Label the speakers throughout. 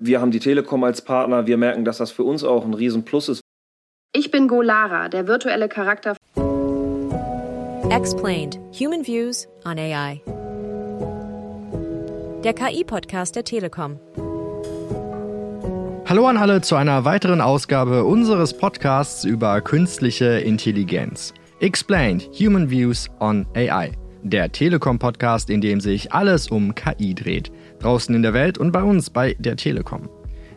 Speaker 1: Wir haben die Telekom als Partner. Wir merken, dass das für uns auch ein Riesenplus ist.
Speaker 2: Ich bin Golara, der virtuelle Charakter.
Speaker 3: Explained. Human Views on AI. Der KI-Podcast der Telekom.
Speaker 4: Hallo an alle zu einer weiteren Ausgabe unseres Podcasts über künstliche Intelligenz. Explained Human Views on AI. Der Telekom-Podcast, in dem sich alles um KI dreht. Draußen in der Welt und bei uns bei der Telekom.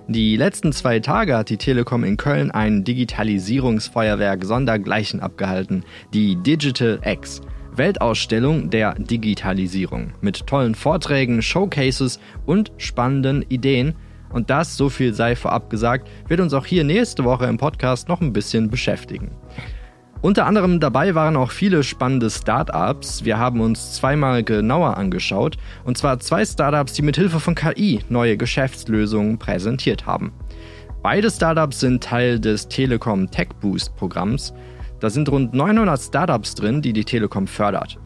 Speaker 4: Die letzten zwei Tage hat die Telekom in Köln ein Digitalisierungsfeuerwerk sondergleichen abgehalten, die Digital X. Weltausstellung der Digitalisierung mit tollen Vorträgen, Showcases und spannenden Ideen – und das, so viel sei vorab gesagt, wird uns auch hier nächste Woche im Podcast noch ein bisschen beschäftigen. Unter anderem dabei waren auch viele spannende Startups. Wir haben uns zweimal genauer angeschaut, und zwar zwei Startups, die mit Hilfe von KI neue Geschäftslösungen präsentiert haben. Beide Startups sind Teil des Telekom Tech Boost Programms. Da sind rund 900 Startups drin, die die Telekom fördert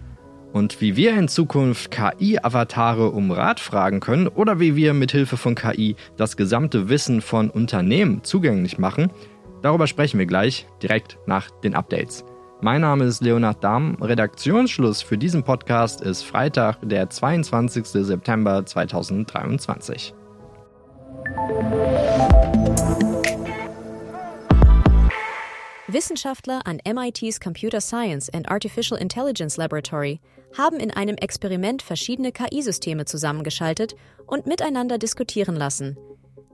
Speaker 4: und wie wir in Zukunft KI-Avatare um Rat fragen können oder wie wir mithilfe von KI das gesamte Wissen von Unternehmen zugänglich machen, darüber sprechen wir gleich direkt nach den Updates. Mein Name ist Leonard Dahm. Redaktionsschluss für diesen Podcast ist Freitag, der 22. September 2023.
Speaker 3: Wissenschaftler an MITs Computer Science and Artificial Intelligence Laboratory haben in einem Experiment verschiedene KI-Systeme zusammengeschaltet und miteinander diskutieren lassen.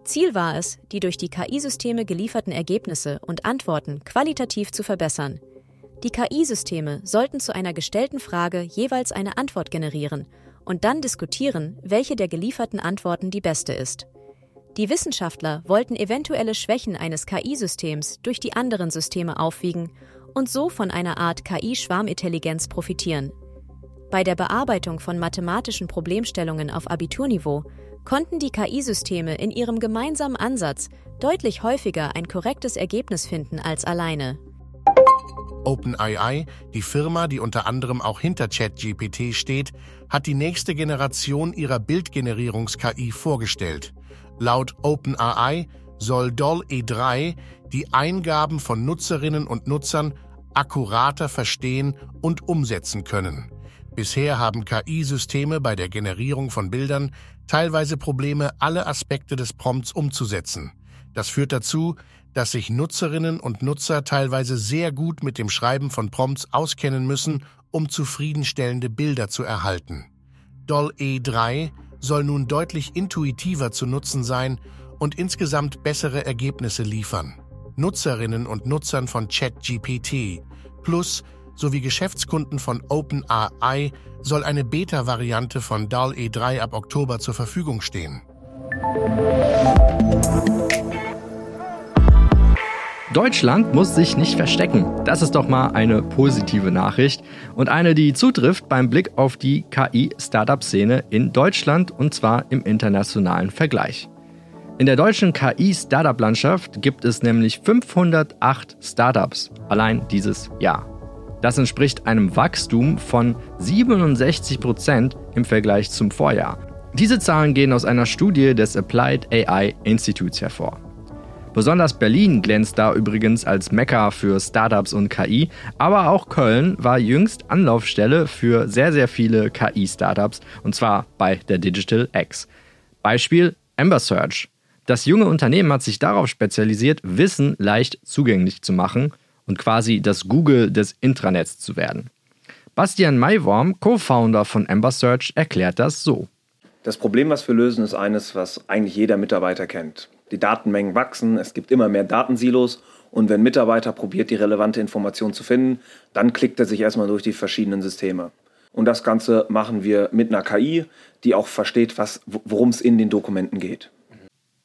Speaker 3: Ziel war es, die durch die KI-Systeme gelieferten Ergebnisse und Antworten qualitativ zu verbessern. Die KI-Systeme sollten zu einer gestellten Frage jeweils eine Antwort generieren und dann diskutieren, welche der gelieferten Antworten die beste ist. Die Wissenschaftler wollten eventuelle Schwächen eines KI-Systems durch die anderen Systeme aufwiegen und so von einer Art KI-Schwarmintelligenz profitieren. Bei der Bearbeitung von mathematischen Problemstellungen auf Abiturniveau konnten die KI-Systeme in ihrem gemeinsamen Ansatz deutlich häufiger ein korrektes Ergebnis finden als alleine.
Speaker 5: OpenAI, die Firma, die unter anderem auch hinter ChatGPT steht, hat die nächste Generation ihrer Bildgenerierungs-KI vorgestellt. Laut OpenAI soll DALL-E3 die Eingaben von Nutzerinnen und Nutzern akkurater verstehen und umsetzen können. Bisher haben KI-Systeme bei der Generierung von Bildern teilweise Probleme, alle Aspekte des Prompts umzusetzen. Das führt dazu, dass sich Nutzerinnen und Nutzer teilweise sehr gut mit dem Schreiben von Prompts auskennen müssen, um zufriedenstellende Bilder zu erhalten. Doll E3 soll nun deutlich intuitiver zu nutzen sein und insgesamt bessere Ergebnisse liefern. Nutzerinnen und Nutzern von ChatGPT plus sowie Geschäftskunden von OpenAI soll eine Beta-Variante von DAL-E3 ab Oktober zur Verfügung stehen.
Speaker 4: Deutschland muss sich nicht verstecken. Das ist doch mal eine positive Nachricht und eine, die zutrifft beim Blick auf die KI-Startup-Szene in Deutschland und zwar im internationalen Vergleich. In der deutschen KI-Startup-Landschaft gibt es nämlich 508 Startups allein dieses Jahr. Das entspricht einem Wachstum von 67 Prozent im Vergleich zum Vorjahr. Diese Zahlen gehen aus einer Studie des Applied AI Institutes hervor. Besonders Berlin glänzt da übrigens als Mekka für Startups und KI, aber auch Köln war jüngst Anlaufstelle für sehr, sehr viele KI-Startups und zwar bei der Digital X. Beispiel Amber Search. Das junge Unternehmen hat sich darauf spezialisiert, Wissen leicht zugänglich zu machen und quasi das Google des Intranets zu werden. Bastian Maiworm, Co-Founder von Ember Search, erklärt das so.
Speaker 1: Das Problem, was wir lösen, ist eines, was eigentlich jeder Mitarbeiter kennt. Die Datenmengen wachsen, es gibt immer mehr Datensilos und wenn ein Mitarbeiter probiert, die relevante Information zu finden, dann klickt er sich erstmal durch die verschiedenen Systeme. Und das Ganze machen wir mit einer KI, die auch versteht, worum es in den Dokumenten geht.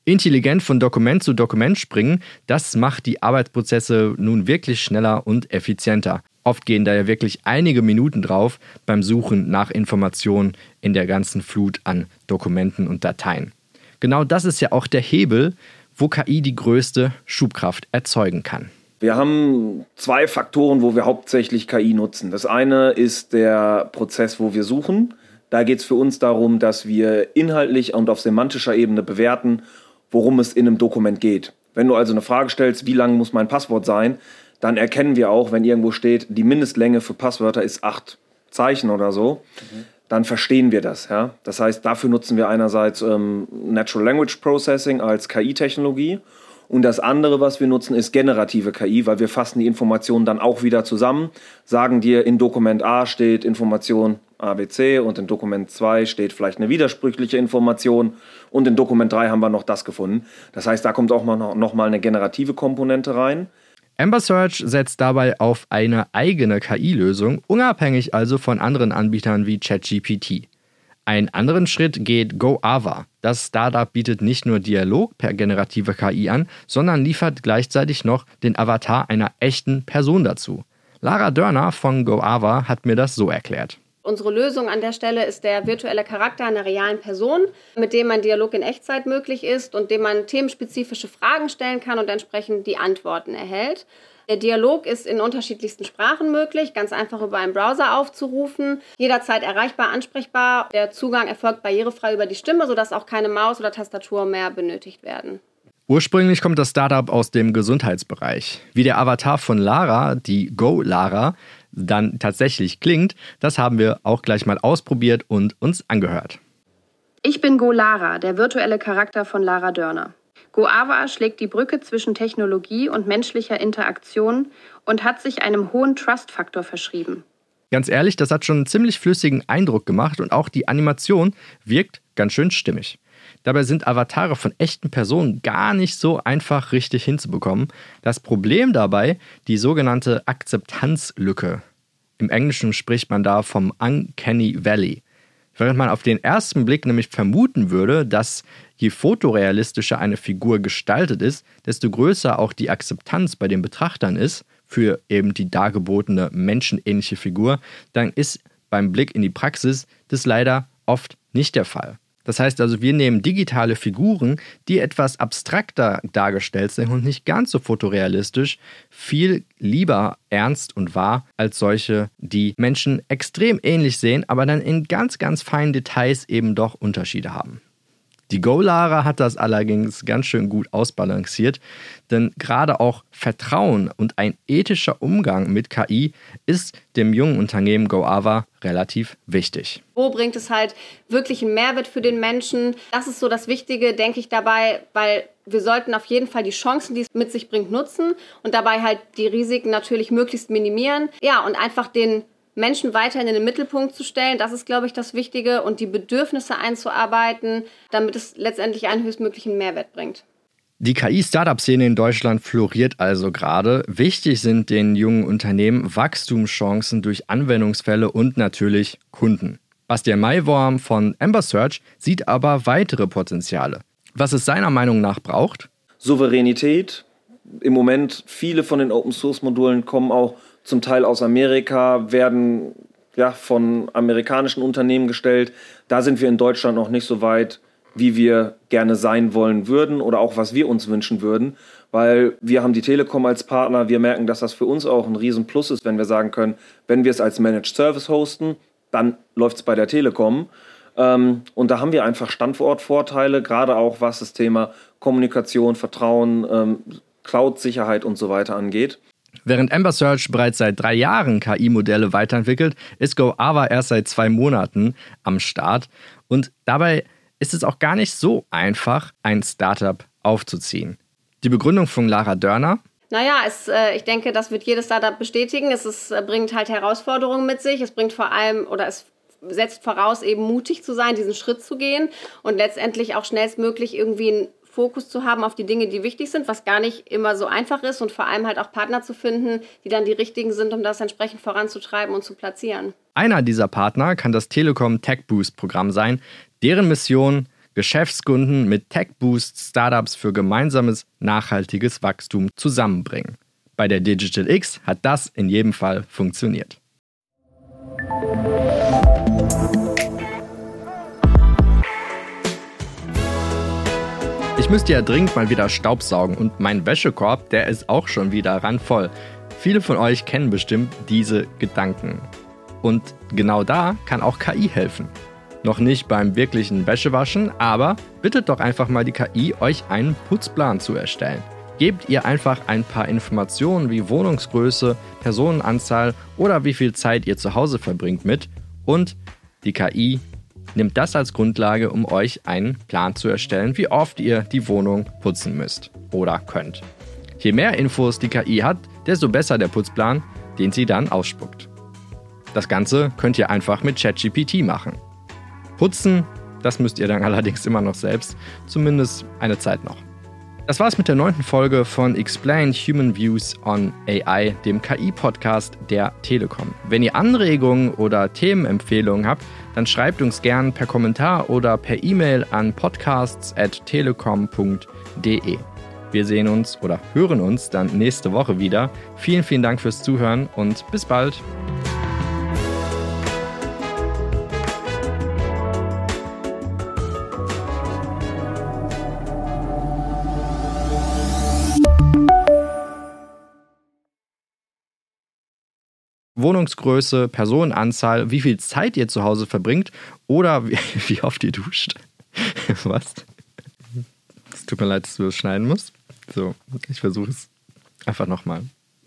Speaker 4: Intelligent von Dokument zu Dokument springen, das macht die Arbeitsprozesse nun wirklich schneller und effizienter. Oft gehen da ja wirklich einige Minuten drauf beim Suchen nach Informationen in der ganzen Flut an Dokumenten und Dateien. Genau das ist ja auch der Hebel, wo KI die größte Schubkraft erzeugen kann.
Speaker 1: Wir haben zwei Faktoren, wo wir hauptsächlich KI nutzen. Das eine ist der Prozess, wo wir suchen. Da geht es für uns darum, dass wir inhaltlich und auf semantischer Ebene bewerten, worum es in einem Dokument geht. Wenn du also eine Frage stellst, wie lang muss mein Passwort sein, dann erkennen wir auch, wenn irgendwo steht, die Mindestlänge für Passwörter ist acht Zeichen oder so, mhm. dann verstehen wir das. Ja? Das heißt, dafür nutzen wir einerseits ähm, Natural Language Processing als KI-Technologie und das andere, was wir nutzen, ist generative KI, weil wir fassen die Informationen dann auch wieder zusammen, sagen dir, in Dokument A steht Information ABC und in Dokument 2 steht vielleicht eine widersprüchliche Information und in Dokument 3 haben wir noch das gefunden. Das heißt, da kommt auch noch, noch mal eine generative Komponente rein.
Speaker 4: Amber Search setzt dabei auf eine eigene KI-Lösung, unabhängig also von anderen Anbietern wie ChatGPT. Einen anderen Schritt geht GoAva. Das Startup bietet nicht nur Dialog per generative KI an, sondern liefert gleichzeitig noch den Avatar einer echten Person dazu. Lara Dörner von GoAva hat mir das so erklärt.
Speaker 2: Unsere Lösung an der Stelle ist der virtuelle Charakter einer realen Person, mit dem ein Dialog in Echtzeit möglich ist und dem man themenspezifische Fragen stellen kann und entsprechend die Antworten erhält. Der Dialog ist in unterschiedlichsten Sprachen möglich, ganz einfach über einen Browser aufzurufen, jederzeit erreichbar, ansprechbar. Der Zugang erfolgt barrierefrei über die Stimme, sodass auch keine Maus oder Tastatur mehr benötigt werden.
Speaker 4: Ursprünglich kommt das Startup aus dem Gesundheitsbereich. Wie der Avatar von Lara, die Go Lara, dann tatsächlich klingt, das haben wir auch gleich mal ausprobiert und uns angehört.
Speaker 2: Ich bin Go Lara, der virtuelle Charakter von Lara Dörner. Goava schlägt die Brücke zwischen Technologie und menschlicher Interaktion und hat sich einem hohen Trust-Faktor verschrieben.
Speaker 4: Ganz ehrlich, das hat schon einen ziemlich flüssigen Eindruck gemacht und auch die Animation wirkt ganz schön stimmig. Dabei sind Avatare von echten Personen gar nicht so einfach richtig hinzubekommen. Das Problem dabei die sogenannte Akzeptanzlücke. Im Englischen spricht man da vom Uncanny Valley. Während man auf den ersten Blick nämlich vermuten würde, dass je fotorealistischer eine Figur gestaltet ist, desto größer auch die Akzeptanz bei den Betrachtern ist für eben die dargebotene menschenähnliche Figur, dann ist beim Blick in die Praxis das leider oft nicht der Fall. Das heißt also, wir nehmen digitale Figuren, die etwas abstrakter dargestellt sind und nicht ganz so fotorealistisch, viel lieber ernst und wahr als solche, die Menschen extrem ähnlich sehen, aber dann in ganz, ganz feinen Details eben doch Unterschiede haben. Die Go-Lara hat das allerdings ganz schön gut ausbalanciert, denn gerade auch Vertrauen und ein ethischer Umgang mit KI ist dem jungen Unternehmen GoAva relativ wichtig.
Speaker 2: Wo bringt es halt wirklich einen Mehrwert für den Menschen? Das ist so das Wichtige, denke ich dabei, weil wir sollten auf jeden Fall die Chancen, die es mit sich bringt, nutzen und dabei halt die Risiken natürlich möglichst minimieren. Ja, und einfach den Menschen weiterhin in den Mittelpunkt zu stellen. Das ist, glaube ich, das Wichtige und die Bedürfnisse einzuarbeiten, damit es letztendlich einen höchstmöglichen Mehrwert bringt.
Speaker 4: Die KI-Startup-Szene in Deutschland floriert also gerade. Wichtig sind den jungen Unternehmen Wachstumschancen durch Anwendungsfälle und natürlich Kunden. Bastian Maiworm von Amber Search sieht aber weitere Potenziale. Was es seiner Meinung nach braucht?
Speaker 1: Souveränität. Im Moment viele von den Open-Source-Modulen kommen auch zum Teil aus Amerika, werden ja, von amerikanischen Unternehmen gestellt. Da sind wir in Deutschland noch nicht so weit, wie wir gerne sein wollen würden oder auch was wir uns wünschen würden, weil wir haben die Telekom als Partner. Wir merken, dass das für uns auch ein Riesenplus ist, wenn wir sagen können, wenn wir es als Managed Service hosten, dann läuft es bei der Telekom. Ähm, und da haben wir einfach Standortvorteile, gerade auch was das Thema Kommunikation, Vertrauen, ähm, Cloud-Sicherheit und so weiter angeht.
Speaker 4: Während Amber Search bereits seit drei Jahren KI-Modelle weiterentwickelt, ist GoAva erst seit zwei Monaten am Start. Und dabei ist es auch gar nicht so einfach, ein Startup aufzuziehen. Die Begründung von Lara Dörner.
Speaker 2: Naja, es, äh, ich denke, das wird jedes Startup bestätigen. Es ist, äh, bringt halt Herausforderungen mit sich. Es bringt vor allem oder es setzt voraus, eben mutig zu sein, diesen Schritt zu gehen und letztendlich auch schnellstmöglich irgendwie ein Fokus zu haben auf die Dinge, die wichtig sind, was gar nicht immer so einfach ist und vor allem halt auch Partner zu finden, die dann die richtigen sind, um das entsprechend voranzutreiben und zu platzieren.
Speaker 4: Einer dieser Partner kann das Telekom Tech Boost Programm sein, deren Mission Geschäftskunden mit Tech Boost Startups für gemeinsames nachhaltiges Wachstum zusammenbringen. Bei der Digital X hat das in jedem Fall funktioniert. Ich müsste ja dringend mal wieder Staubsaugen und mein Wäschekorb, der ist auch schon wieder randvoll. Viele von euch kennen bestimmt diese Gedanken. Und genau da kann auch KI helfen. noch nicht beim wirklichen Wäschewaschen, aber bittet doch einfach mal die KI, euch einen Putzplan zu erstellen. Gebt ihr einfach ein paar Informationen wie Wohnungsgröße, Personenanzahl oder wie viel Zeit ihr zu Hause verbringt mit und die KI nimmt das als Grundlage, um euch einen Plan zu erstellen, wie oft ihr die Wohnung putzen müsst oder könnt. Je mehr Infos die KI hat, desto besser der Putzplan, den sie dann ausspuckt. Das Ganze könnt ihr einfach mit ChatGPT machen. Putzen, das müsst ihr dann allerdings immer noch selbst, zumindest eine Zeit noch. Das war's mit der neunten Folge von Explain Human Views on AI, dem KI-Podcast der Telekom. Wenn ihr Anregungen oder Themenempfehlungen habt, dann schreibt uns gern per Kommentar oder per E-Mail an podcasts.telekom.de. Wir sehen uns oder hören uns dann nächste Woche wieder. Vielen, vielen Dank fürs Zuhören und bis bald. Wohnungsgröße, Personenanzahl, wie viel Zeit ihr zu Hause verbringt oder wie, wie oft ihr duscht. Was? Es tut mir leid, dass du das schneiden musst. So, ich versuche es einfach nochmal.